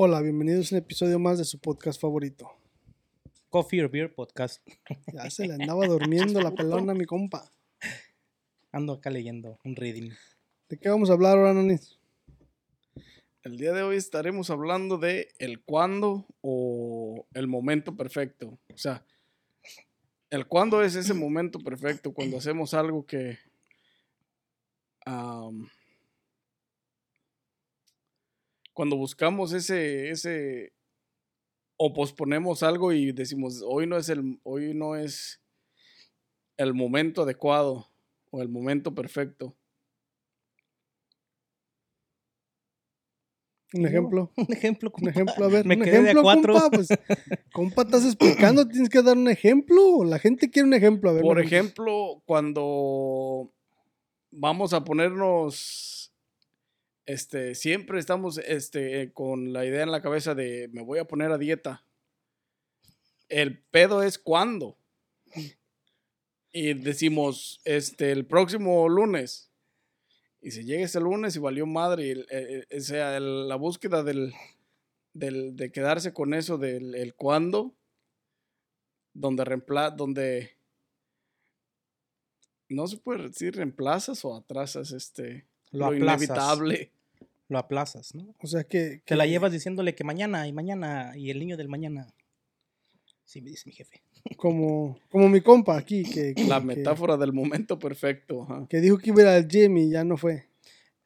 Hola, bienvenidos a un episodio más de su podcast favorito. Coffee or Beer Podcast. Ya se le andaba durmiendo la pelona a mi compa. Ando acá leyendo un reading. ¿De qué vamos a hablar ahora, Nonis? El día de hoy estaremos hablando de el cuándo o el momento perfecto. O sea, el cuándo es ese momento perfecto cuando hacemos algo que cuando buscamos ese ese o posponemos algo y decimos hoy no es el hoy no es el momento adecuado o el momento perfecto. Un ejemplo. Un ejemplo. Un ejemplo, a ver, Me un quedé de a ejemplo, cuatro. compa. Pues, compa, estás explicando, tienes que dar un ejemplo. La gente quiere un ejemplo. A ver, Por ejemplo, cuando vamos a ponernos, este, siempre estamos, este, con la idea en la cabeza de me voy a poner a dieta. El pedo es cuándo. Y decimos, este, el próximo lunes. Y si llega ese lunes y valió madre, eh, eh, o sea, la búsqueda del, del, de quedarse con eso del el cuándo, donde reempla, donde no se puede decir reemplazas o atrasas este Lo lo, inevitable. Lo aplazas, ¿no? O sea que. Te la que llevas diciéndole que mañana y mañana y el niño del mañana. Sí, me dice mi jefe. Como, como mi compa aquí, que, que- La que- metáfora del momento perfecto. ajá. que dijo que iba a ir al gym y ya no fue.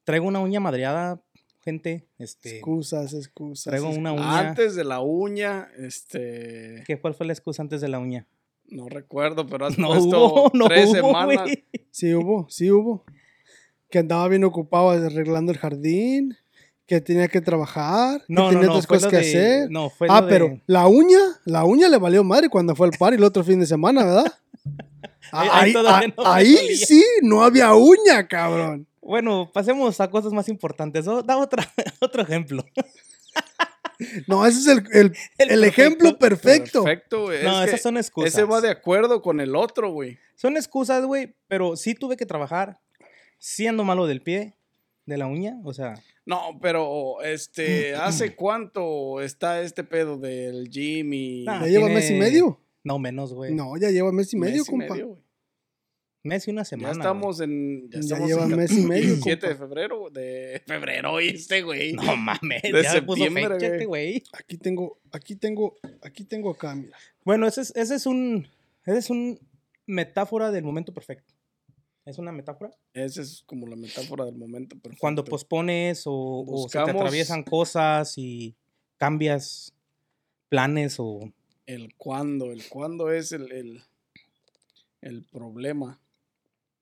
Traigo una uña madreada, gente. Este, Excusas, excusas. traigo una uña. Antes de la uña, este, ¿Qué, ¿Cuál fue la excusa antes de la uña? no recuerdo, pero has No puesto hubo, no tres hubo, semanas. güey. Sí hubo, sí hubo. Que andaba bien ocupado arreglando el jardín, que tenía que trabajar, No, que no, tenía no. otras cosas que de, hacer. No, fue ah, pero de- la uña, la uña le valió madre cuando fue al par el otro fin de semana, ¿verdad? Ahí- ahí Ahí, todavía ah, sí, no había uña, cabrón. Bueno, pasemos a cosas más importantes. Da otra, otro ejemplo. No, ese es el, el- El el ejemplo perfecto. Perfecto, es No, que esas son excusas. ese va de acuerdo con el otro, güey. Son excusas, güey, pero sí tuve que trabajar siendo malo del pie, de la uña, o sea, No, pero este, ¿hace cuánto está este pedo del gym y Ah, ¿Ya lleva tiene- mes y medio? no menos, güey. No, ya lleva mes y medio, mes y compa. medio, güey? Mes y una Ya semana. estamos en. Ya, Ya lleva en mes y medio, 17 de febrero. De febrero, y este, güey. güey. No mames, De ya puso septiembre, fecha güey. este güey. Aquí tengo, aquí tengo, aquí tengo acá, mira. Bueno, ese es, ese es un ese es un metáfora del momento perfecto. ¿Es una metáfora? Esa es como la metáfora del momento perfecto. Cuando pospones o, o se te atraviesan cosas y cambias planes o El cuándo. El cuándo es el, el, el problema.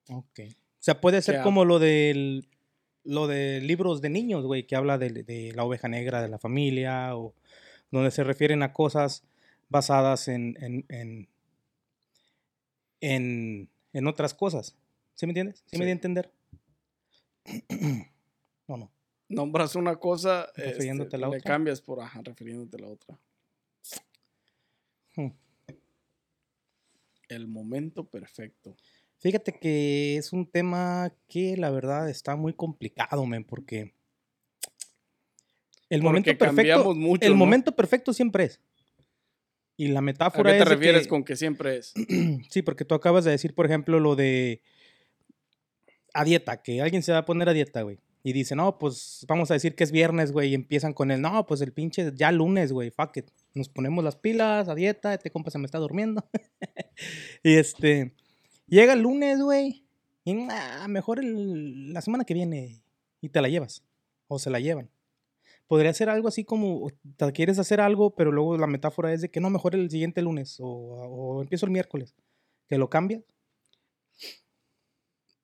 Ok. O sea, puede ser como lo del lo de libros de niños, güey, que habla de, de la oveja negra de la familia o donde se refieren a cosas basadas en en, en, en, en otras cosas. ¿Sí me entiendes? ¿Sí, me di a entender? no, no. Nombras una cosa. Refiriéndote este, a la le otra. cambias por ajá, refiriéndote a la otra. Hmm. El momento perfecto. Fíjate que es un tema que la verdad está muy complicado, men, porque el momento perfecto, cambiamos mucho, el ¿no? momento perfecto siempre es. Y la ¿A metáfora qué te es refieres que- con que siempre es? Sí, porque tú acabas de decir, por ejemplo, lo de a dieta, que alguien se va a poner a dieta, güey. Y dice, no, pues vamos a decir que es viernes, güey. Y empiezan con el, no, pues el pinche ya lunes, güey, fuck it. Nos ponemos las pilas a dieta, este compa se me está durmiendo. y este, llega el lunes, güey. Y "Nah, mejor la semana que viene. Y te la llevas. O se la llevan. Podría ser algo así como, te quieres hacer algo, pero luego la metáfora es de que no, mejor el siguiente lunes. O, empiezo el miércoles. Que lo cambia.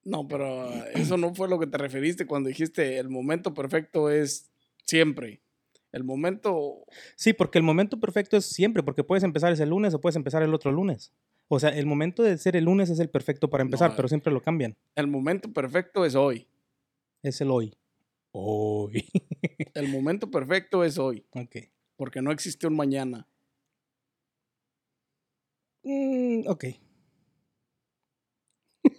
No, pero eso no fue lo que te referiste cuando dijiste el momento perfecto es siempre. El momento, Sí, porque el momento perfecto es siempre, porque puedes empezar ese lunes o puedes empezar el otro lunes. O sea, el momento de ser el lunes es el perfecto para empezar, No, pero siempre lo cambian. el momento perfecto es hoy. Es el hoy. Hoy. El momento perfecto es hoy, ok. porque no existe un mañana. Mm, ok.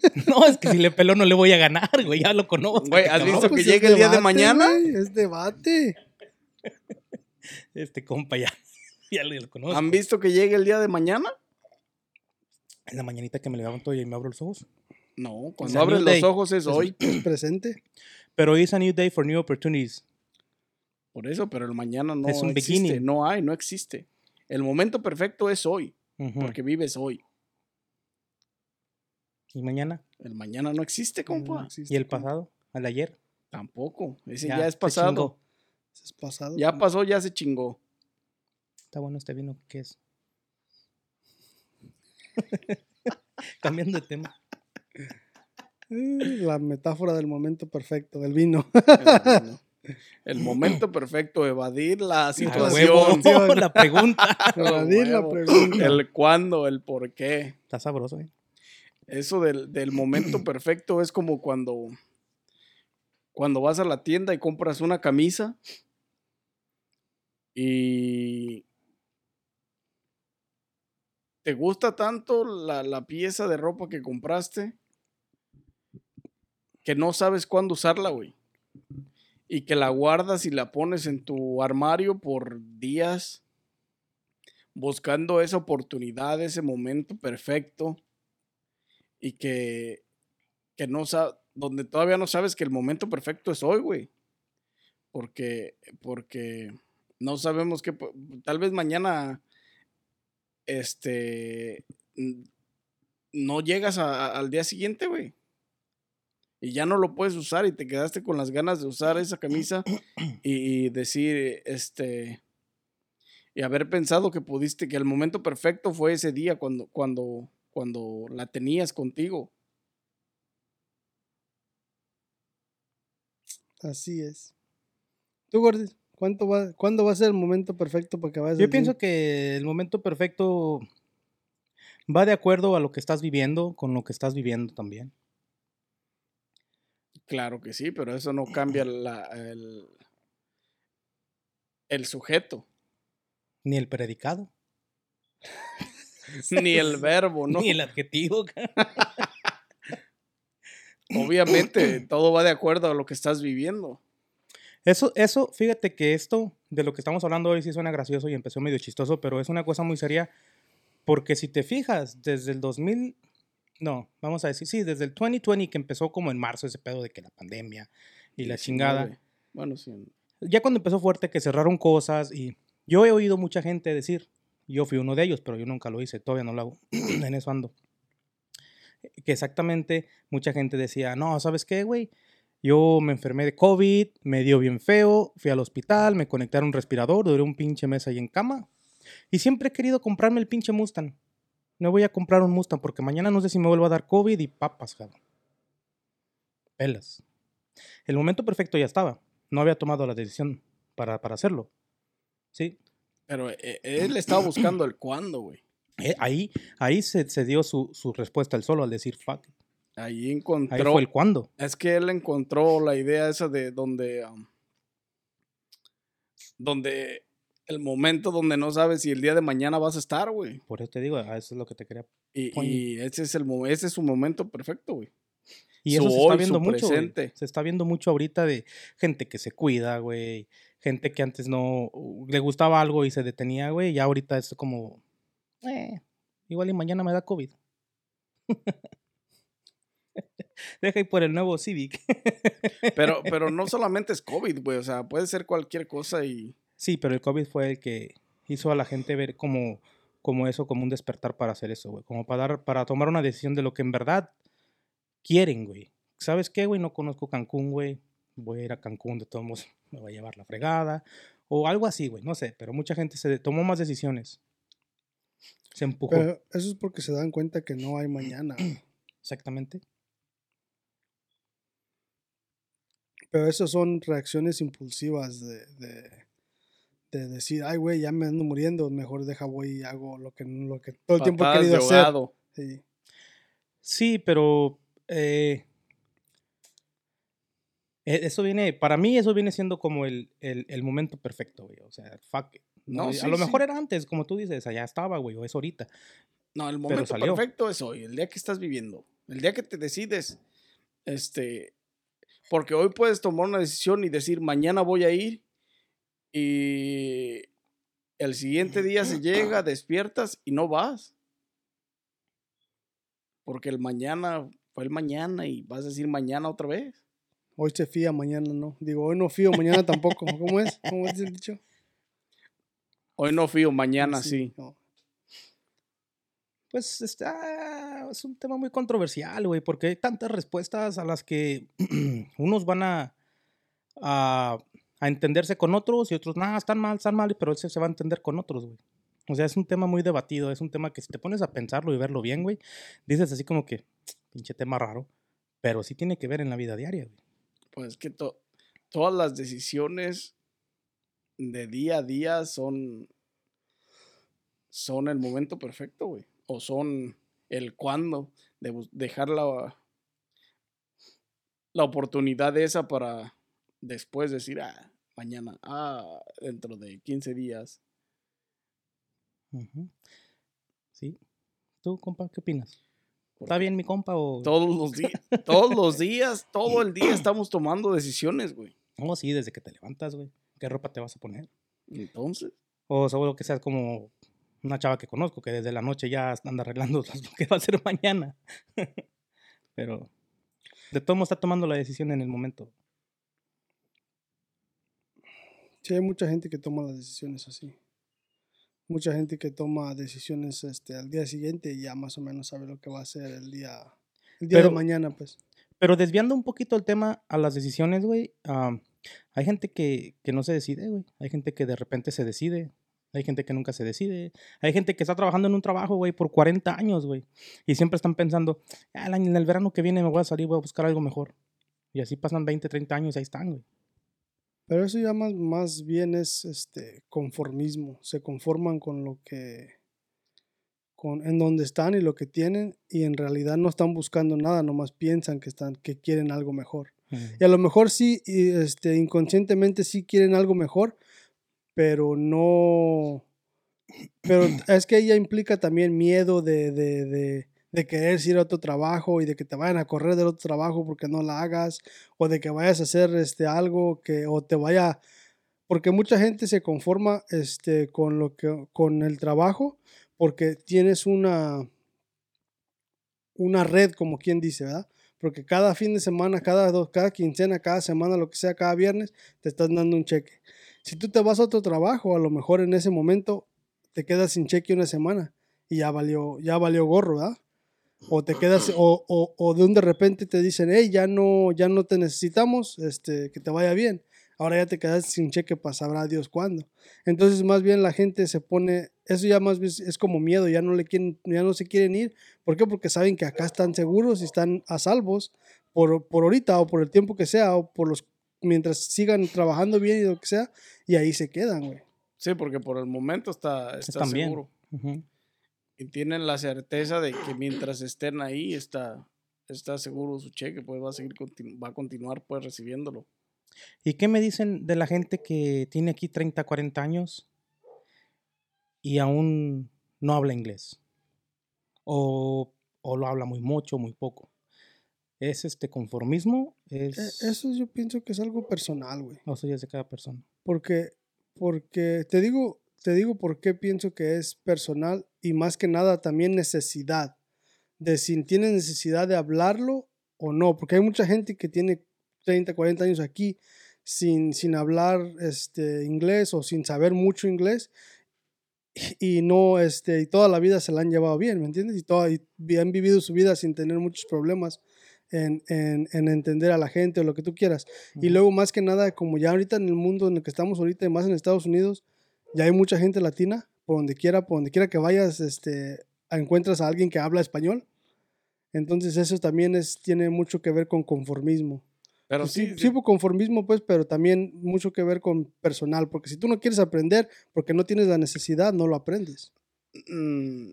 No, es que si le peló no le voy a ganar, güey. Ya lo conozco. Güey, ¿has visto pues que es llegue el día de mañana? güey, es debate. Este compa ya, ya lo conozco. ¿Han visto que llegue el día de mañana? En la mañanita que me levanto y me abro los ojos. No, cuando abres los ojos es hoy. Es presente. Pero hoy es a new day for new opportunities. Por eso, pero el mañana no Es un existe. beginning. No hay, no existe. El momento perfecto es hoy, porque vives hoy. Y mañana. El mañana no existe, compa. No existe, Y el compa. pasado. Al ayer. Tampoco. Ese Ya, ya, es pasado. chingó. Ese Es pasado. Ya compa. pasó, ya se chingó. Está bueno este vino. ¿Qué es? Cambiando de tema. Eh, La metáfora del momento perfecto, del vino. El, el momento perfecto, evadir la situación. huevo, la pregunta. Evadir la pregunta. El cuándo, el por qué. Está sabroso, ¿eh? Eso del, del momento perfecto es como cuando, cuando vas a la tienda y compras una camisa y te gusta tanto la, la pieza de ropa que compraste que no sabes cuándo usarla, güey. Y que la guardas y la pones en tu armario por días buscando esa oportunidad, ese momento perfecto y que, que no sabes, donde todavía no sabes que el momento perfecto es hoy, güey. Porque, porque no sabemos qué, pu- tal vez mañana, este, no llegas a- a- al día siguiente, güey. Y ya no lo puedes usar y te quedaste con las ganas de usar esa camisa y, y decir, este, y haber pensado que pudiste, que el momento perfecto fue ese día cuando, cuando, cuando la tenías contigo. Así es. Tú, Gordis, ¿cuánto va, ¿cuándo va a ser el momento perfecto para que vayas Yo pienso gym? que el momento perfecto va de acuerdo a lo que estás viviendo, con lo que estás viviendo también. Claro que sí, pero eso no cambia la, el, el sujeto, Ni el predicado, ni el verbo, ¿no? ni el adjetivo. Obviamente, todo va de acuerdo a lo que estás viviendo. Eso, eso, fíjate que esto de lo que estamos hablando hoy sí suena gracioso y empezó medio chistoso, pero es una cosa muy seria porque si te fijas, desde el 2000, no, vamos a decir, sí, desde el 2020 que empezó como en marzo ese pedo de que la pandemia y la 19. chingada, Bueno, sí. ya cuando empezó fuerte que cerraron cosas y yo he oído mucha gente decir, yo fui uno de ellos, pero yo nunca lo hice, todavía no lo hago, en eso ando. Que exactamente mucha gente decía, no, ¿sabes qué, güey? Yo me enfermé de COVID, me dio bien feo, fui al hospital, me conectaron un respirador, duré un pinche mes ahí en cama. Y siempre he querido comprarme el pinche Mustang. No voy a comprar un Mustang porque mañana no sé si me vuelva a dar COVID y papas, cabrón. Pelas. El momento perfecto ya estaba. No había tomado la decisión para, para hacerlo. Sí. Pero eh, él estaba buscando el cuándo, güey. Eh, ahí ahí se, se dio su, su respuesta al solo al decir fuck. it". Ahí Ahí encontró. fue el cuándo. Es que él encontró la idea esa de donde. um, donde. El momento donde no sabes si el día de mañana vas a estar, güey. Por eso te digo, a eso es lo que te quería. Y, ese es el ese es su momento perfecto, güey. Y Su eso se está hoy, viendo su mucho. Se está viendo mucho ahorita de gente que se cuida, güey. Gente que antes no le gustaba algo y se detenía, güey. Y ahorita es como. Eh, igual y mañana me da COVID. Deja ir por el nuevo Civic. Pero, pero no solamente es COVID, güey. O sea, puede ser cualquier cosa y. Sí, pero el COVID fue el que hizo a la gente ver como, como eso, como un despertar para hacer eso, güey. Como para, dar, para tomar una decisión de lo que en verdad quieren, güey. ¿Sabes qué, güey? No conozco Cancún, güey. Voy a ir a Cancún, de todos modos me va a llevar la fregada. O algo así, güey. No sé, pero mucha gente se tomó más decisiones. Se empujó. Pero eso es porque se dan cuenta que no hay mañana. Exactamente. Pero eso son reacciones impulsivas de, de, de decir, ay, güey, ya me ando muriendo, mejor deja, voy y hago lo que, lo que todo el tiempo he querido de hacer. Sí. Sí, pero eh, eso viene, para mí eso viene siendo como el, el, el momento perfecto, güey. O sea, fuck it. No, No, sí, a lo sí. mejor era antes, como tú dices, allá estaba, güey, o es ahorita. No, el momento perfecto es hoy, el día que estás viviendo. El día que te decides. Este. Porque hoy puedes tomar una decisión y decir, mañana voy a ir. Y el siguiente día se llega, despiertas y no vas. Porque el mañana fue el mañana y vas a decir mañana otra vez. Hoy se fía, mañana no. Digo, hoy no fío, mañana tampoco. ¿Cómo es? ¿Cómo es el dicho? Hoy no fío, mañana sí. no. Pues está, es un tema muy controversial, güey, porque hay tantas respuestas a las que unos van a, a, a entenderse con otros y otros, nada, están mal, están mal, pero ese se va a entender con otros, güey. O sea, es un tema muy debatido, es un tema que si te pones a pensarlo y verlo bien, güey, dices así como que, pinche tema raro, pero sí tiene que ver en la vida diaria, güey. Pues que to- todas las decisiones de día a día son, son el momento perfecto, güey. O son el cuándo de dejar la, la oportunidad esa para después decir, ah, mañana, ah, dentro de 15 días. Ujú. Sí. ¿Tú, compa, qué opinas? ¿Está bien mi compa o...? Todos los días, todos los días, todo el día estamos tomando decisiones, güey. No, sí, desde que te levantas, güey. ¿Qué ropa te vas a poner? Entonces, O seguro que seas como una chava que conozco que desde la noche ya anda arreglando lo que va a hacer mañana. Pero de todo modo está tomando la decisión en el momento. Sí, hay mucha gente que toma las decisiones así. Mucha gente que toma decisiones este, al día siguiente y ya más o menos sabe lo que va a hacer el día, el día Pero- de mañana, pues. Pero desviando un poquito el tema a las decisiones, güey, am, hay gente que, que no se decide, güey. Hay gente que de repente se decide. Hay gente que nunca se decide. Hay gente que está trabajando en un trabajo, güey, por 40 años, güey. Y siempre están pensando, "Ah, en el verano que viene me voy a salir, voy a buscar algo mejor. Y así pasan 20, 30 años y ahí están, güey. Pero eso ya más, más bien es este conformismo. Se conforman con lo que. con en donde están y lo que tienen. Y en realidad no están buscando nada, nomás piensan que están, que quieren algo mejor. Y a lo mejor sí, este, inconscientemente sí quieren algo mejor, pero no. Pero es que ella implica también miedo de, de, de, de querer ir a otro trabajo y de que te vayan a correr del otro trabajo porque no la hagas, o de que vayas a hacer este, algo que, o te vaya. Porque mucha gente se conforma este, con, lo que, con el trabajo porque tienes una, una red, como quien dice, ¿verdad? Porque cada fin de semana, cada, dos, cada quincena, cada semana, lo que sea, cada viernes, te están dando un cheque. Si tú te vas a otro trabajo, a lo mejor en ese momento te quedas sin cheque una semana y ya valió, ya valió gorro, ¿verdad? O te quedas, o, o, o de un de repente te dicen, hey, ya no, ya no te necesitamos, este, que te vaya bien. Ahora ya te quedas sin cheque para sabrá Dios cuándo. Entonces, más bien la gente se pone, eso ya más bien es como miedo, ya no le quieren, ya no se quieren ir. ¿Por qué? Porque saben que acá están seguros y están a salvos por, por ahorita o por el tiempo que sea o por los mientras sigan trabajando bien y lo que sea y ahí se quedan, güey. sí, porque por el momento está, está Están bien. seguro. Ujú. Y tienen la certeza de que mientras estén ahí está, está seguro su cheque, pues va a seguir, va a continuar pues recibiéndolo. ¿Y qué me dicen de la gente que tiene aquí 30, 40 años y aún no habla inglés? O, o lo habla muy mucho, muy poco. ¿Es este conformismo? E- ¿Es, Eso yo pienso que es algo personal, güey. o ya es de cada persona? Porque, porque te digo, te digo por qué pienso que es personal y más que nada también necesidad. De si tienes necesidad de hablarlo o no. Porque hay mucha gente que tiene 30, 40 años aquí sin, sin hablar este, inglés o sin saber mucho inglés y no, este, y toda la vida se la han llevado bien, ¿me entiendes? Y, toda, y han vivido su vida sin tener muchos problemas en, en, en entender a la gente o lo que tú quieras. Y luego, más que nada, como ya ahorita en el mundo en el que estamos ahorita, y más en Estados Unidos, ya hay mucha gente latina, por donde quiera, por donde quiera que vayas, este, encuentras a alguien que habla español. Entonces eso también es, tiene mucho que ver con conformismo. Pero Pues sí, sí, sí, conformismo, pues, pero también mucho que ver con personal, porque si tú no quieres aprender porque no tienes la necesidad, no lo aprendes. mm,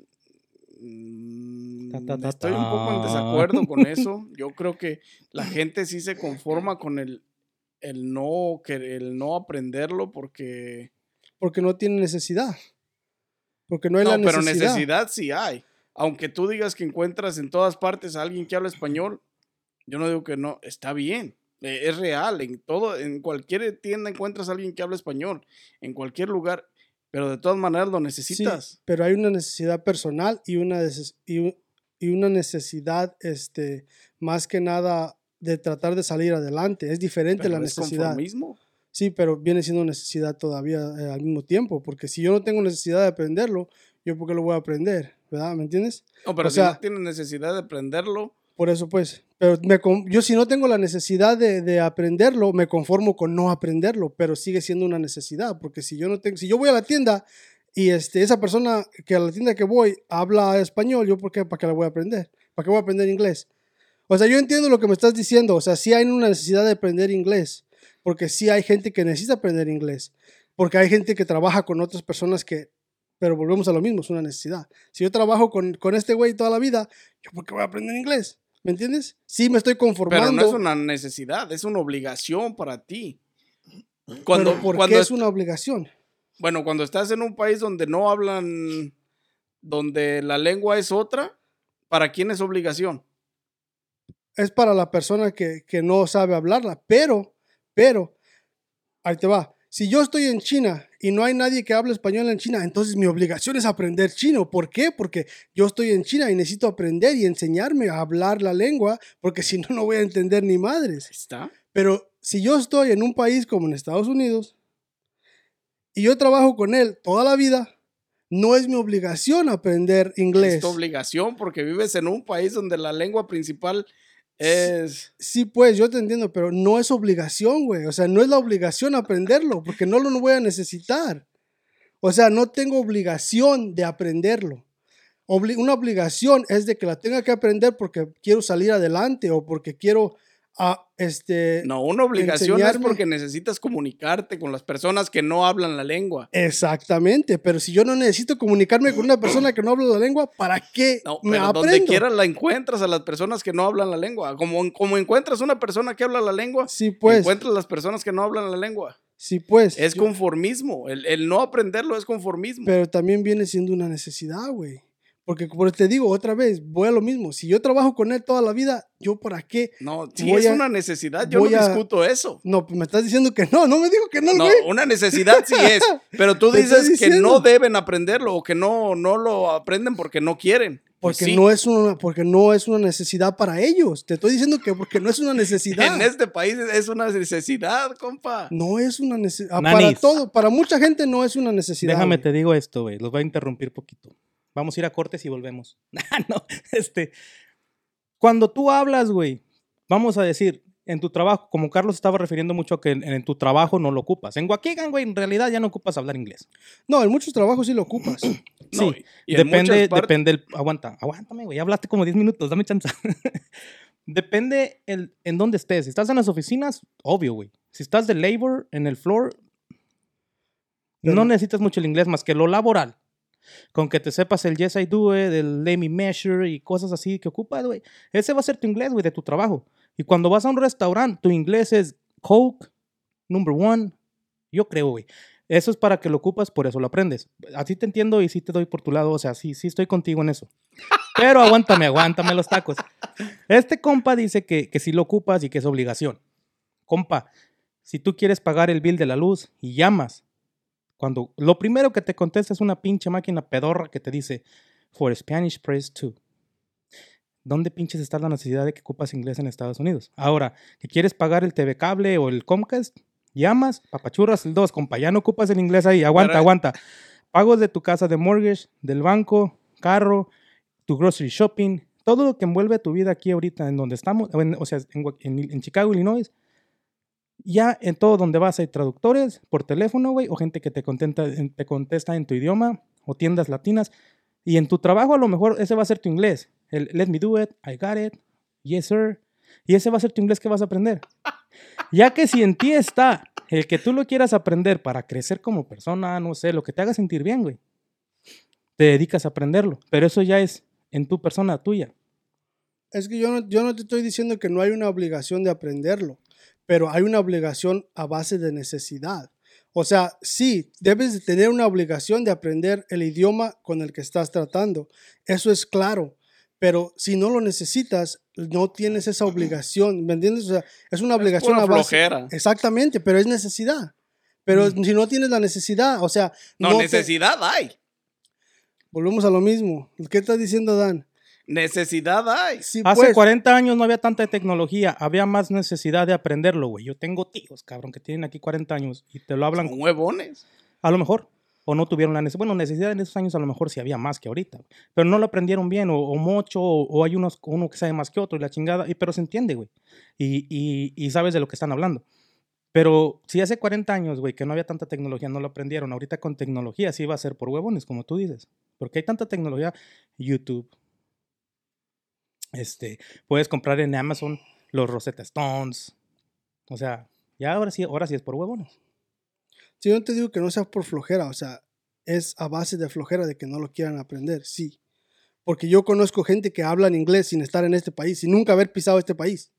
mm, Ta, ta, ta, estoy un poco en desacuerdo con eso. Yo creo que la gente sí se conforma con el, el, no, que, el no aprenderlo porque... Porque no tiene necesidad. Porque no hay No, la pero necesidad. necesidad sí hay. Aunque tú digas que encuentras en todas partes a alguien que habla español, yo no digo que no, está bien. Eh, Es real, en todo, en cualquier tienda encuentras a alguien que habla español, en cualquier lugar, pero de todas maneras lo Sí, necesitas. pero hay una necesidad personal y una, y, una necesidad, este, más que nada, de tratar de salir adelante. Es diferente pero la es necesidad. conformismo. Sí, pero viene siendo necesidad todavía eh, al mismo tiempo, porque si yo no tengo necesidad de aprenderlo, yo por qué lo voy a aprender, ¿verdad? ¿Me entiendes? No, pero O si sea- no tienes necesidad de aprenderlo, Por eso pues, pero me yo si no tengo la necesidad de, de aprenderlo, me conformo con no aprenderlo, pero sigue siendo una necesidad, porque si yo no tengo, si yo voy a la tienda y este, esa persona que a la tienda que voy habla español, yo por qué, para qué la voy a aprender, para qué voy a aprender inglés. O sea, yo entiendo lo que me estás diciendo, o sea, sí hay una necesidad de aprender inglés, porque sí hay gente que necesita aprender inglés, porque hay gente que trabaja con otras personas que, pero volvemos a lo mismo, es una necesidad. Si yo trabajo con, con este güey toda la vida, ¿yo por qué voy a aprender inglés? ¿Me entiendes? Sí, me estoy conformando. pero no es una necesidad, es una obligación para ti. Cuando, pero ¿por cuando qué es- es una obligación? Bueno, cuando estás en un país donde no hablan, donde la lengua es otra, ¿para quién es obligación? Es para la persona que, que no sabe hablarla, pero, pero, ahí te va. Si yo estoy en China y no hay nadie que hable español en China, entonces mi obligación es aprender chino. ¿Por qué? Porque yo estoy en China y necesito aprender y enseñarme a hablar la lengua, porque si no, no voy a entender ni madres. Está. Pero si yo estoy en un país como en Estados Unidos y yo trabajo con él toda la vida, no es mi obligación aprender inglés. Es tu obligación porque vives en un país donde la lengua principal es... Sí, pues yo te entiendo, pero no es obligación, güey. O sea, no es la obligación aprenderlo, porque no lo voy a necesitar. O sea, no tengo obligación de aprenderlo. Obli- una obligación es de que la tenga que aprender porque quiero salir adelante o porque quiero, ah, este... No, una obligación es porque necesitas comunicarte con las personas que no hablan la lengua. Exactamente, pero si yo no necesito comunicarme con una persona que no habla la lengua, ¿para qué No, me pero donde aprendo? quiera la encuentras a las personas que no hablan la lengua. Como, como encuentras una persona que habla la lengua, Sí, pues, encuentras las personas que no hablan la lengua. sí, pues. Es yo- conformismo. El, el no aprenderlo es conformismo. Pero también viene siendo una necesidad, güey. Porque como te digo otra vez, voy a lo mismo. Si yo trabajo con él toda la vida, ¿yo para qué? no, sí voy es a- una necesidad. Yo no a- discuto eso. No, pues me estás diciendo que no. No me dijo que no, No, güey. una necesidad sí es. Pero tú dices que no deben aprenderlo o que no, no lo aprenden porque no quieren. Pues Porque, sí, no es una, porque no es una necesidad para ellos. Te estoy diciendo que porque no es una necesidad. En este país es una necesidad, compa. No es una necesidad. Para Nanis. todo, para mucha gente no es una necesidad. Déjame güey. te digo esto, güey. Los voy a interrumpir poquito. Vamos a ir a cortes y volvemos. Ah, no, este. Cuando tú hablas, güey, vamos a decir, en tu trabajo, como Carlos estaba refiriendo mucho a que en, en tu trabajo no lo ocupas. En Waukegan, güey, en realidad ya no ocupas hablar inglés. No, en muchos trabajos sí lo ocupas. No, sí, y en depende, depende el, aguanta, aguántame, güey, ya hablaste como 10 minutos, dame chance. depende el, en dónde estés. Si estás en las oficinas, obvio, güey. Si estás de labor en el floor, Pero- no necesitas mucho el inglés más que lo laboral. Con que te sepas el yes I do it, el let me measure y cosas así que ocupas, güey. Ese va a ser tu inglés, güey, de tu trabajo. Y cuando vas a un restaurante, tu inglés es Coke, number one. Yo creo, güey. Eso es para que lo ocupas, por eso lo aprendes. Así te entiendo y sí te doy por tu lado. O sea, sí, sí estoy contigo en eso. Pero aguántame, aguántame los tacos. Este compa dice que, que sí lo ocupas y que es obligación. Compa, si tú quieres pagar el bill de la luz y llamas, cuando lo primero que te contesta es una pinche máquina pedorra que te dice, for Spanish press 2. ¿Dónde pinches está la necesidad de que ocupas inglés en Estados Unidos? Ahora, que quieres pagar el TV cable o el Comcast, llamas, papachurras el 2, compa, ya no ocupas el inglés ahí, aguanta, Pero- aguanta. Pagos de tu casa de mortgage, del banco, carro, tu grocery shopping, todo lo que envuelve tu vida aquí ahorita en donde estamos, o, en- o sea, en, Gua- en- en Chicago, Illinois, ya en todo donde vas hay traductores por teléfono, güey, o gente que te, contenta, en- te contesta en tu idioma, o tiendas latinas. Y en tu trabajo a lo mejor ese va a ser tu inglés. El let me do it, I got it, yes sir. Y ese va a ser tu inglés que vas a aprender. Ya que si en ti está el que tú lo quieras aprender para crecer como persona, no sé, lo que te haga sentir bien, güey, te dedicas a aprenderlo. Pero eso ya es en tu persona tuya. Es que yo no, yo no te estoy diciendo que no hay una obligación de aprenderlo, pero hay una obligación a base de necesidad. O sea, sí, debes de tener una obligación de aprender el idioma con el que estás tratando. Eso es claro. Pero si no lo necesitas, no tienes esa obligación, ¿me entiendes? O sea, es una obligación a base. flojera. Exactamente, pero es necesidad. Pero si no tienes la necesidad, o sea, No, no te- necesidad hay. volvemos a lo mismo. ¿Qué estás diciendo, Dan? Necesidad hay. Sí, Hace pues, 40 años no había tanta tecnología, había más necesidad de aprenderlo, güey. Yo tengo tíos, cabrón, que tienen aquí 40 años y te lo hablan Son huevones. a lo mejor. O no tuvieron la necesidad. Bueno, necesidad en esos años a lo mejor sí había más que ahorita. Pero no lo aprendieron bien, o, o mucho, o, o hay unos, uno que sabe más que otro y la chingada. Y, pero se entiende, güey. Y, y, y sabes de lo que están hablando. Pero si hace 40 años, güey, que no había tanta tecnología, no lo aprendieron. Ahorita con tecnología sí va a ser por huevones, como tú dices. Porque hay tanta tecnología. YouTube. Este, puedes comprar en Amazon los Rosetta Stones. O sea, ya ahora sí, ahora sí es por huevones. Si yo te digo que no sea por flojera, o sea, es a base de flojera de que no lo quieran aprender, sí. Porque yo conozco gente que habla en inglés sin estar en este país, sin nunca haber pisado este país.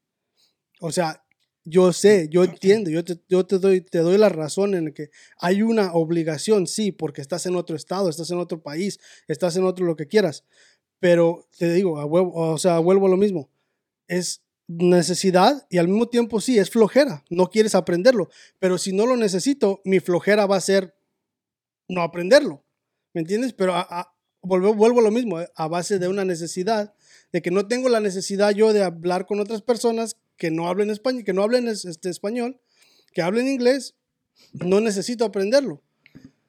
O sea, yo sé, yo entiendo, yo te, yo te, doy, te doy la razón en que hay una obligación, sí, porque estás en otro estado, estás en otro país, estás en otro lo que quieras. Pero te digo, a huevo- o sea, vuelvo a lo mismo. Es necesidad y al mismo tiempo sí, es flojera. No quieres aprenderlo. Pero si no lo necesito, mi flojera va a ser no aprenderlo. ¿Me entiendes? Pero a- vuelvo, vuelvo a lo mismo, eh, a base de una necesidad, de que no tengo la necesidad yo de hablar con otras personas que no hablen español, que no hablen es- este, español, que hablen inglés, no necesito aprenderlo.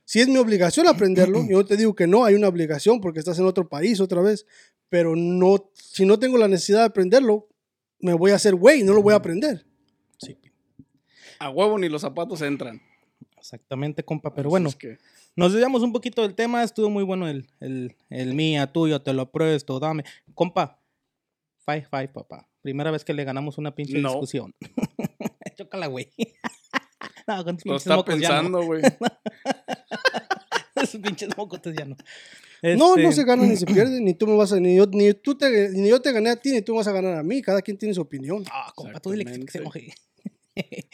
Si es mi obligación aprenderlo, yo no te digo que no, hay una obligación porque estás en otro país otra vez, pero no, si no tengo la necesidad de aprenderlo, me voy a hacer güey, no lo voy a aprender. Sí. A huevo ni los zapatos entran. Exactamente, compa. Pero bueno, es que- nos desviamos un poquito del tema. Estuvo muy bueno el, el, el mía, tuyo, te lo presto, dame. Compa, five, five, papá. Primera vez que le ganamos una pinche No. discusión. Chócala, güey. No, con tus Lo pinches está mocos pensando, güey. Esos pinches mocotes ya no. No, no Este, se gana ni se pierde, ni tú me vas a, ni yo, ni tú te, ni yo te gané a ti, ni tú me vas a ganar a mí. Cada quien tiene su opinión. Ah, compa, tú dile que, que se enoje.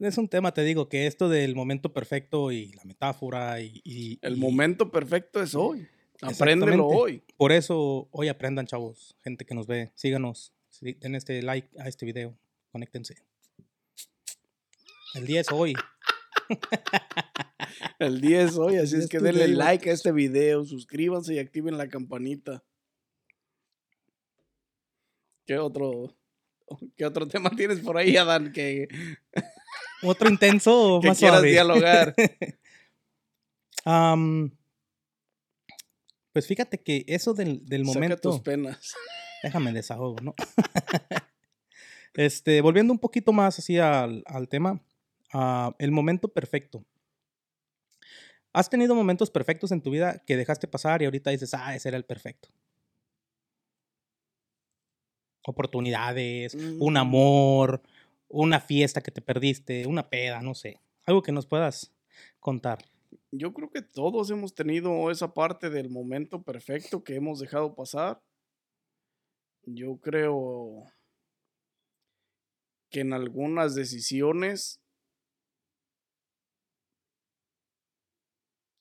es un tema, te digo, que esto del momento perfecto y la metáfora y... y- El y- momento perfecto es hoy. Apréndelo hoy. Por eso hoy aprendan, chavos, gente que nos ve, síganos, sí, den este like a este video, conéctense. El día es hoy. El 10 hoy, así es que denle like a este video, suscríbanse y activen la campanita. ¿Qué otro, qué otro tema tienes por ahí, Adán, que, Otro intenso o que más quieras suave. dialogar? Pues fíjate que eso del, del Saca tus momento. penas. Déjame desahogo, ¿no? este, volviendo un poquito más así al, al tema, ah, el momento perfecto. ¿Has tenido momentos perfectos en tu vida que dejaste pasar y ahorita dices, ah, ese era el perfecto? Oportunidades, un Mm. amor, una fiesta que te perdiste, una peda, no sé. Algo que nos puedas contar. Yo creo que todos hemos tenido esa parte del momento perfecto que hemos dejado pasar. Yo creo que en algunas decisiones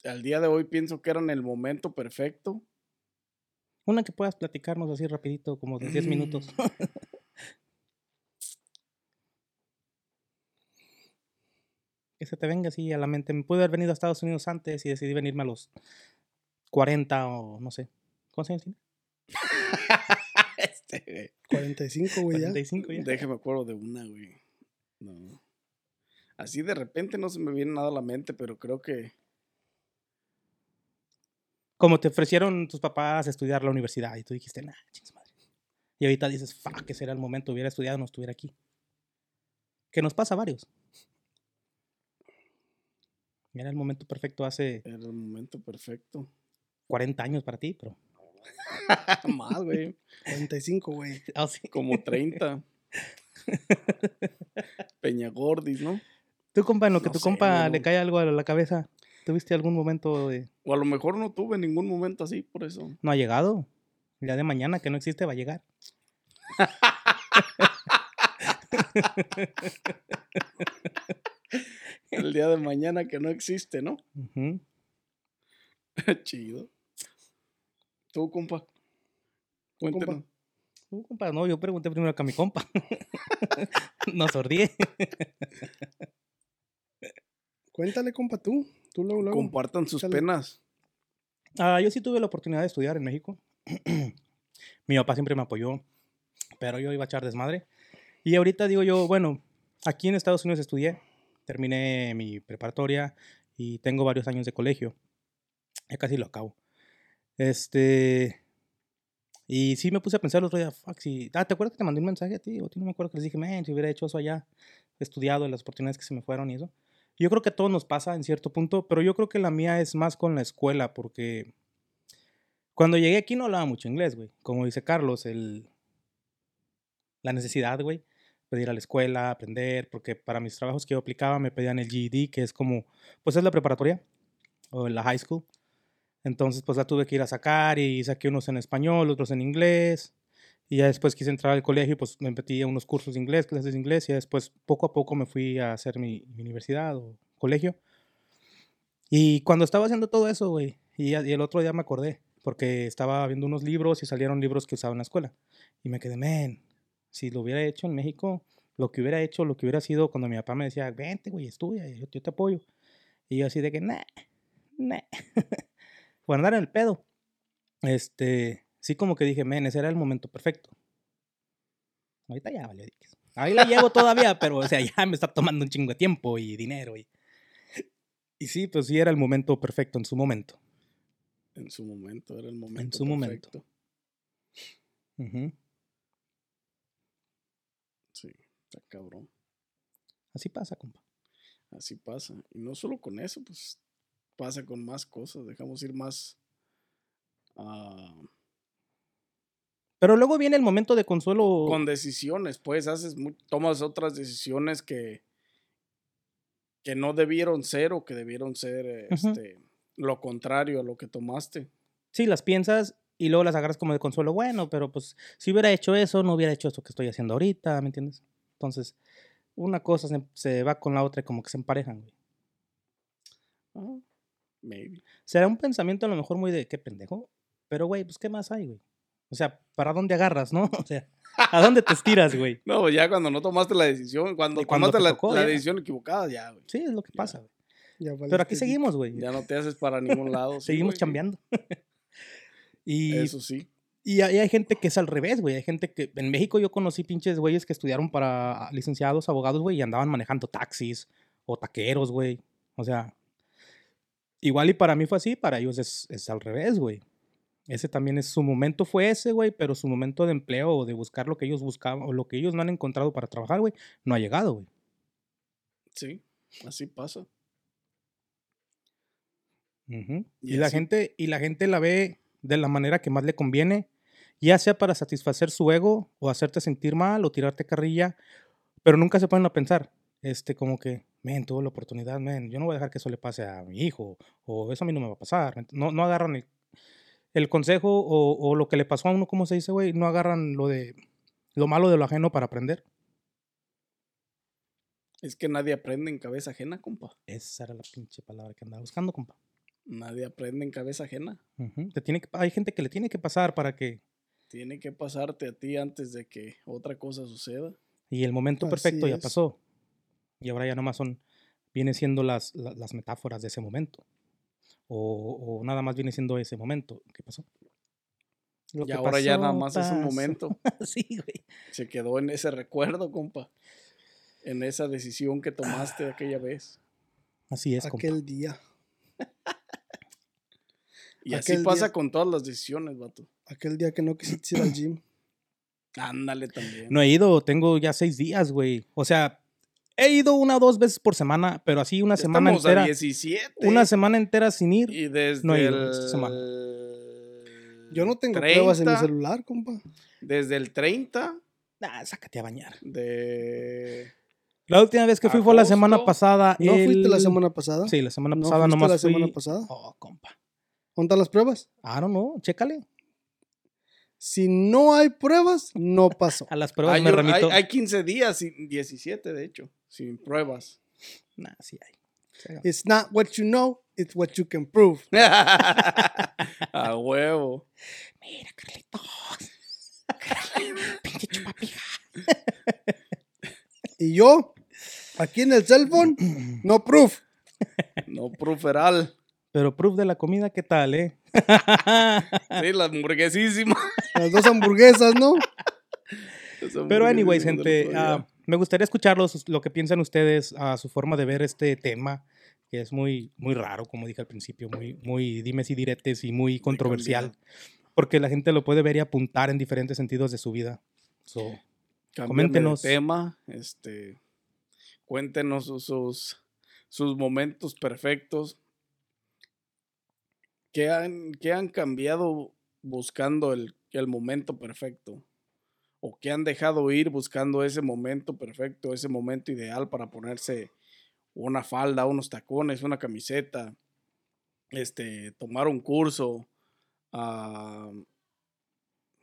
al día de hoy pienso que eran el momento perfecto. Una que puedas platicarnos así rapidito, como de 10 minutos. que se te venga así a la mente. Me pude haber venido a Estados Unidos antes y decidí venirme a los 40 o no sé. ¿Cuántos años tiene? Este, 45, güey, ya. 45 ya. déjame acuerdo de una, güey. No. Así de repente no se me viene nada a la mente, pero creo que Como te ofrecieron tus papás estudiar la universidad y tú dijiste, nah, chingas madre. Y ahorita dices, fuck, ese era el momento, hubiera estudiado, no estuviera aquí. Que nos pasa a varios. Era el momento perfecto hace era el momento perfecto. 40 años para ti, pero. Más, güey. 45, güey. Sí. Como 30. Peñagordis, ¿no? Tú, compa, en lo que No tu sé, compa le cae algo a la cabeza, ¿tuviste algún momento de. O a lo mejor no tuve ningún momento así, por eso. No ha llegado? El día de mañana que no existe va a llegar. El día de mañana que no existe, ¿no? Chido. Tú, compa. Cuéntenos. Uh, compa, no, yo pregunté primero que a mi compa. no sordié. Cuéntale, compa, tú. Tú luego, luego. Compartan sus penas. Ah, yo sí tuve la oportunidad de estudiar en México. Mi papá siempre me apoyó, pero yo iba a echar desmadre. Y ahorita digo yo, bueno, aquí en Estados Unidos estudié, terminé mi preparatoria y tengo varios años de colegio. Ya casi lo acabo. Este. Y sí me puse a pensar el otro día, fuck, si. Ah, ¿te acuerdas que te mandé un mensaje a ti? O no me acuerdo que les dije, man, si hubiera hecho eso allá, estudiado, las oportunidades que se me fueron y eso. Yo creo que a todos nos pasa en cierto punto, pero yo creo que la mía es más con la escuela, porque cuando llegué aquí no hablaba mucho inglés, güey. Como dice Carlos, el, la necesidad, güey, de ir a la escuela, aprender, porque para mis trabajos que yo aplicaba me pedían el GED, que es como, pues es la preparatoria o la high school. Entonces, pues la tuve que ir a sacar y saqué unos en español, otros en inglés. Y después quise entrar al colegio y pues me metí a unos cursos de inglés, clases de inglés, y ya después poco a poco me fui a hacer mi, universidad o colegio. Y cuando estaba haciendo todo eso, güey, y, y el otro día me acordé, porque estaba viendo unos libros y salieron libros que usaba en la escuela. Y me quedé, men, si lo hubiera hecho en México, lo que hubiera hecho, lo que hubiera sido cuando mi papá me decía, vente, güey, estudia, yo, yo te apoyo. Y yo así de que, nah, nah. Por andar en el pedo. Este, sí como que dije, men, ese era el momento perfecto. Ahorita ya valió. Ahí la llevo todavía, pero o sea, ya me está tomando un chingo de tiempo y dinero. Y, y sí, pues sí era el momento perfecto en su momento. En su momento, era el momento. su momento. Ujú. Sí, está cabrón. Así pasa, compa. Así pasa. Y no solo con eso, pues pasa con más cosas. Dejamos ir más. ah, Pero luego viene el momento de consuelo. con decisiones, pues haces tomas otras decisiones que que no debieron ser o que debieron ser eh, este lo contrario a lo que tomaste. Sí, las piensas y luego las agarras como de consuelo. Bueno, pero pues si hubiera hecho eso, no hubiera hecho esto que estoy haciendo ahorita, ¿me entiendes? Entonces, una cosa se, se va con la otra y como que se emparejan, güey. Ah, maybe. Será un pensamiento a lo mejor muy de qué pendejo, pero güey, pues qué más hay, güey. O sea, ¿para dónde agarras, no? O sea, ¿a dónde te estiras, güey? No, ya cuando no tomaste la decisión, cuando tomaste te la, tocó, la ya. decisión equivocada, ya, güey. Sí, es lo que Ya. pasa, güey. Ya Pero aquí seguimos, güey. Ya no te haces para ningún lado. sí, Seguimos güey. chambeando. y Eso sí. Y hay, hay gente que es al revés, güey. Hay gente que. En México yo conocí pinches güeyes que estudiaron para licenciados, abogados, güey, y andaban manejando taxis o taqueros, güey. O sea. Igual y para mí fue así, para ellos es, es al revés, güey. Ese también es su momento, fue ese, güey, pero su momento de empleo o de buscar lo que ellos buscaban o lo que ellos no han encontrado para trabajar, güey, no ha llegado, güey. Sí, así pasa. Y Y, la gente, y la gente la ve de la manera que más le conviene, ya sea para satisfacer su ego o hacerte sentir mal o tirarte carrilla, pero nunca se ponen a pensar, este, como que, men, tuve la oportunidad, men, yo no voy a dejar que eso le pase a mi hijo, o eso a mí no me va a pasar. ¿me ent- No, no agarran el, el consejo o, o lo que le pasó a uno, ¿cómo se dice, güey? No agarran lo de lo malo de lo ajeno para aprender. Es que nadie aprende en cabeza ajena, compa. Esa era la pinche palabra que andaba buscando, compa. Nadie aprende en cabeza ajena. Te tiene que, hay gente que le tiene que pasar para que Tiene que pasarte a ti antes de que otra cosa suceda. Y el momento Así perfecto ya pasó. Y ahora ya nomás son, viene siendo las, la- las, metáforas de ese momento. O, o nada más viene siendo ese momento que pasó. Lo y que ahora ya nada pasó, más es un momento. sí, güey. Se quedó en ese recuerdo, compa. En esa decisión que tomaste aquella vez. Así es, compa. Aquel día. Y así pasa día- con todas las decisiones, vato. Aquel día que no quisiste ir al gym. Ándale también. No he ido, tengo ya seis días, güey. O sea, he ido una o dos veces por semana, pero así una semana Estamos a entera. 17. Una semana entera sin ir. Y desde no he ido el... esta semana. Yo no tengo pruebas en mi 30, celular, compa. Desde el 30 Ah, sácate a bañar. de... La última vez que fui fue la semana pasada. ¿No fuiste la semana pasada? Sí, la semana ¿No pasada fuiste nomás la fui. semana pasada? Oh, compa. ¿Dónde las pruebas? I don't know, chécale. Si no hay pruebas, no pasó. A las pruebas Hay, me remito. hay, hay 15 días, sin- 17 de hecho, sin pruebas. Nah, sí hay. It's not what you know, it's what you can prove. a huevo. Mira, Carlitos. Pinche chupapija. Y yo, aquí en el cell phone, no proof. No proferal. Pero proof de la comida, ¿qué tal, eh? Sí, la hamburguesísima. Las dos hamburguesas, ¿no? Pero anyways, gente, me gustaría escucharlos, lo que piensan ustedes, a su forma de ver este tema, que es muy, muy raro, como dije al principio, muy, muy dimes y diretes y muy controversial, porque la gente lo puede ver y apuntar en diferentes sentidos de su vida. So, coméntenos. coméntenos. tema, este, cuéntenos sus, sus, sus momentos perfectos. ¿Qué han, qué han cambiado buscando el, el momento perfecto? ¿O qué han dejado ir buscando ese momento perfecto, ese momento ideal para ponerse una falda, unos tacones, una camiseta, este, tomar un curso, ah,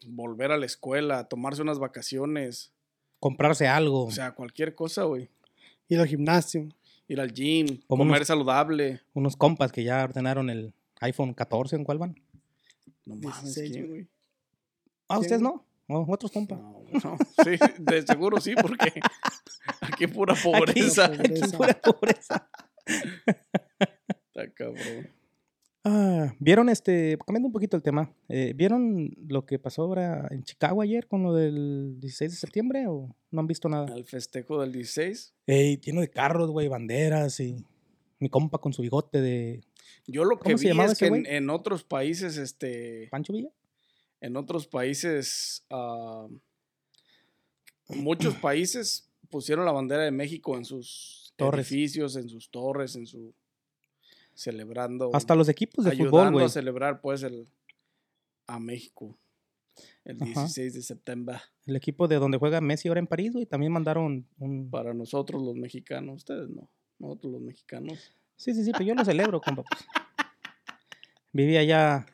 volver a la escuela, tomarse unas vacaciones, comprarse algo. o sea, cualquier cosa, güey. Ir al gimnasio. Ir al gym, Como comer unos- saludable. unos compas que ya ordenaron el iPhone 14, ¿en cuál van? No mames, 16, ¿quién, güey. Ah. ¿ustedes no? Oh, otros compas. No, no, sí, de seguro sí, porque aquí pura Aquí- pobreza. aquí pura pobreza. Está cabrón. Ah, ¿Vieron este, cambiando un poquito el tema, eh, ¿vieron lo que pasó ahora en Chicago ayer con lo del 16 de septiembre o no han visto nada? Al festejo del 16. Ey, lleno de carros, güey, banderas y mi compa con su bigote de Yo lo que ¿Cómo se vi es que en, en otros países, este, Pancho Villa. En otros países, ah, muchos países pusieron la bandera de México en sus Torres. edificios, en sus torres, en su celebrando, Hasta los equipos de ayudando fútbol, güey. a celebrar pues el a México el Ajá. 16 de septiembre El equipo de donde juega Messi ahora en París, güey, también mandaron un... para nosotros los mexicanos, ustedes no, nosotros los mexicanos. Sí, sí, sí, pero yo lo celebro, compa. pues. Viví allá,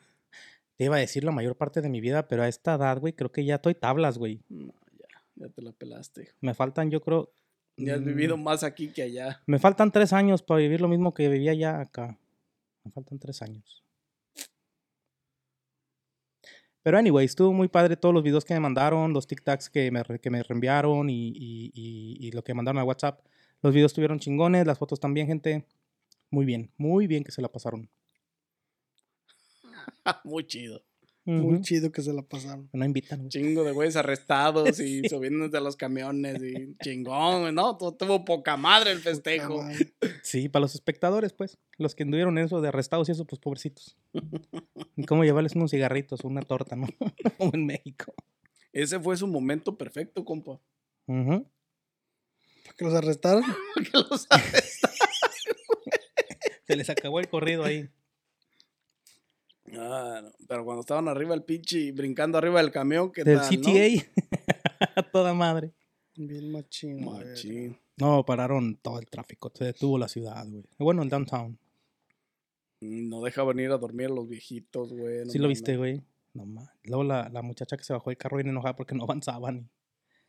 te iba a decir la mayor parte de mi vida, pero a esta edad, güey, creo que ya estoy tablas, güey. No, ya, ya te la pelaste. Me faltan, yo creo... Ya has mm, vivido más aquí que allá. Me faltan tres años para vivir lo mismo que vivía ya acá. Me faltan tres años. Pero anyway, estuvo muy padre todos los videos que me mandaron, los TikToks que me, que me reenviaron y, y- y- y lo que mandaron a WhatsApp. Los videos estuvieron chingones, las fotos también, gente. Muy bien, muy bien que se la pasaron. Muy chido. Muy chido que se la pasaron. No invitan. güey. Chingo de güeyes arrestados y subiendo de los camiones y chingón, ¿no? Tu- Tuvo poca madre el festejo. Madre. Sí, para los espectadores, pues. Los que anduvieron en eso de arrestados y eso, pues pobrecitos. Y cómo llevarles unos cigarritos o una torta, ¿no? Como en México. Ese fue su momento perfecto, compa. Ujú. ¿Para que los arrestaron? Que los arrestaron. Se les acabó el corrido ahí. Ah, no, Pero cuando estaban arriba el pinche brincando arriba del camión, ¿qué Del tal, CTA. A toda madre. Bien machín. Machín. No, pararon todo el tráfico. Se detuvo la ciudad, güey. Bueno, el downtown. No deja venir a dormir a los viejitos, güey. no sí lo viste, güey. No más. Luego la, la muchacha que se bajó del carro bien enojada porque no avanzaban.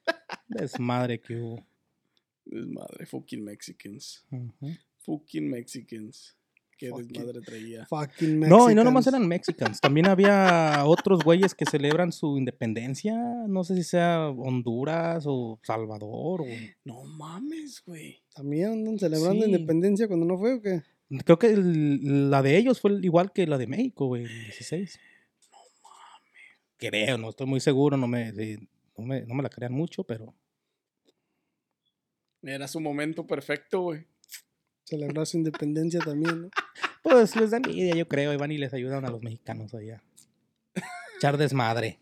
Desmadre que hubo. Desmadre, fucking Mexicans. Fucking Mexicans. Qué Fucking- desmadre traía. Fucking No, y no nomás eran mexicans. También había otros güeyes que celebran su independencia. No sé si sea Honduras o Salvador. O... No mames, güey. ¿También andan celebrando Sí. independencia cuando no fue o qué? Creo que el- la de ellos fue igual que la de México, güey, el 16. No mames. Creo, no estoy muy seguro, no me, no me, no me la crean mucho, pero Era su momento perfecto, güey. Celebrar su independencia también, ¿no? Pues les da envidia, yo creo, y van y les ayudan a los mexicanos allá. Echar desmadre.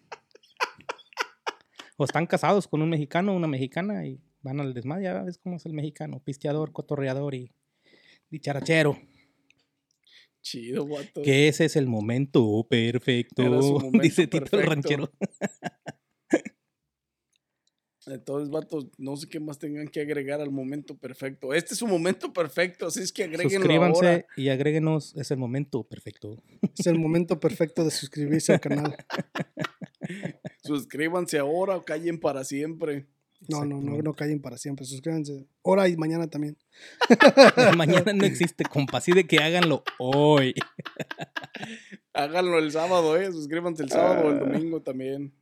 O están casados con un mexicano o una mexicana y van al desmadre, ya ves cómo es el mexicano, pisteador, cotorreador y dicharachero. Chido, guato. Que ese es el momento perfecto, dice Tito el ranchero. Entonces, vatos, no sé qué más tengan que agregar al momento perfecto. Este es su momento perfecto, así es que agréguenlo Suscríbanse ahora. y agréguenos, es el momento perfecto. Es el momento perfecto de suscribirse al canal. Suscríbanse ahora o callen para siempre. No, no, no, no callen para siempre. Suscríbanse. Ahora y mañana también. Mañana no existe, compa, así de que háganlo hoy. Háganlo el sábado, eh. Suscríbanse el sábado o el Ah. domingo también.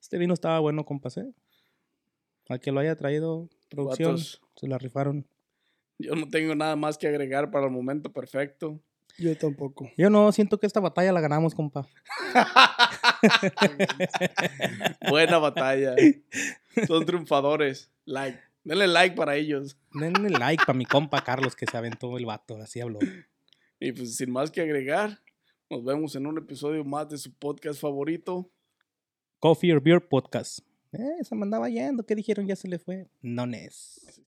Este vino estaba bueno, compas, ¿eh? Al que lo haya traído, producción, Vatos, se la rifaron. yo no tengo nada más que agregar para el momento perfecto. Yo tampoco. Yo no, siento que esta batalla la ganamos, compa. Buena batalla. Son triunfadores. Like. Denle like para ellos. Denle like para mi compa Carlos que se aventó el vato, así habló. Y pues sin más que agregar, nos vemos en un episodio más de su podcast favorito. Coffee or Beer Podcast. Eh, se me andaba yendo. ¿Qué dijeron? Ya se le fue. No es.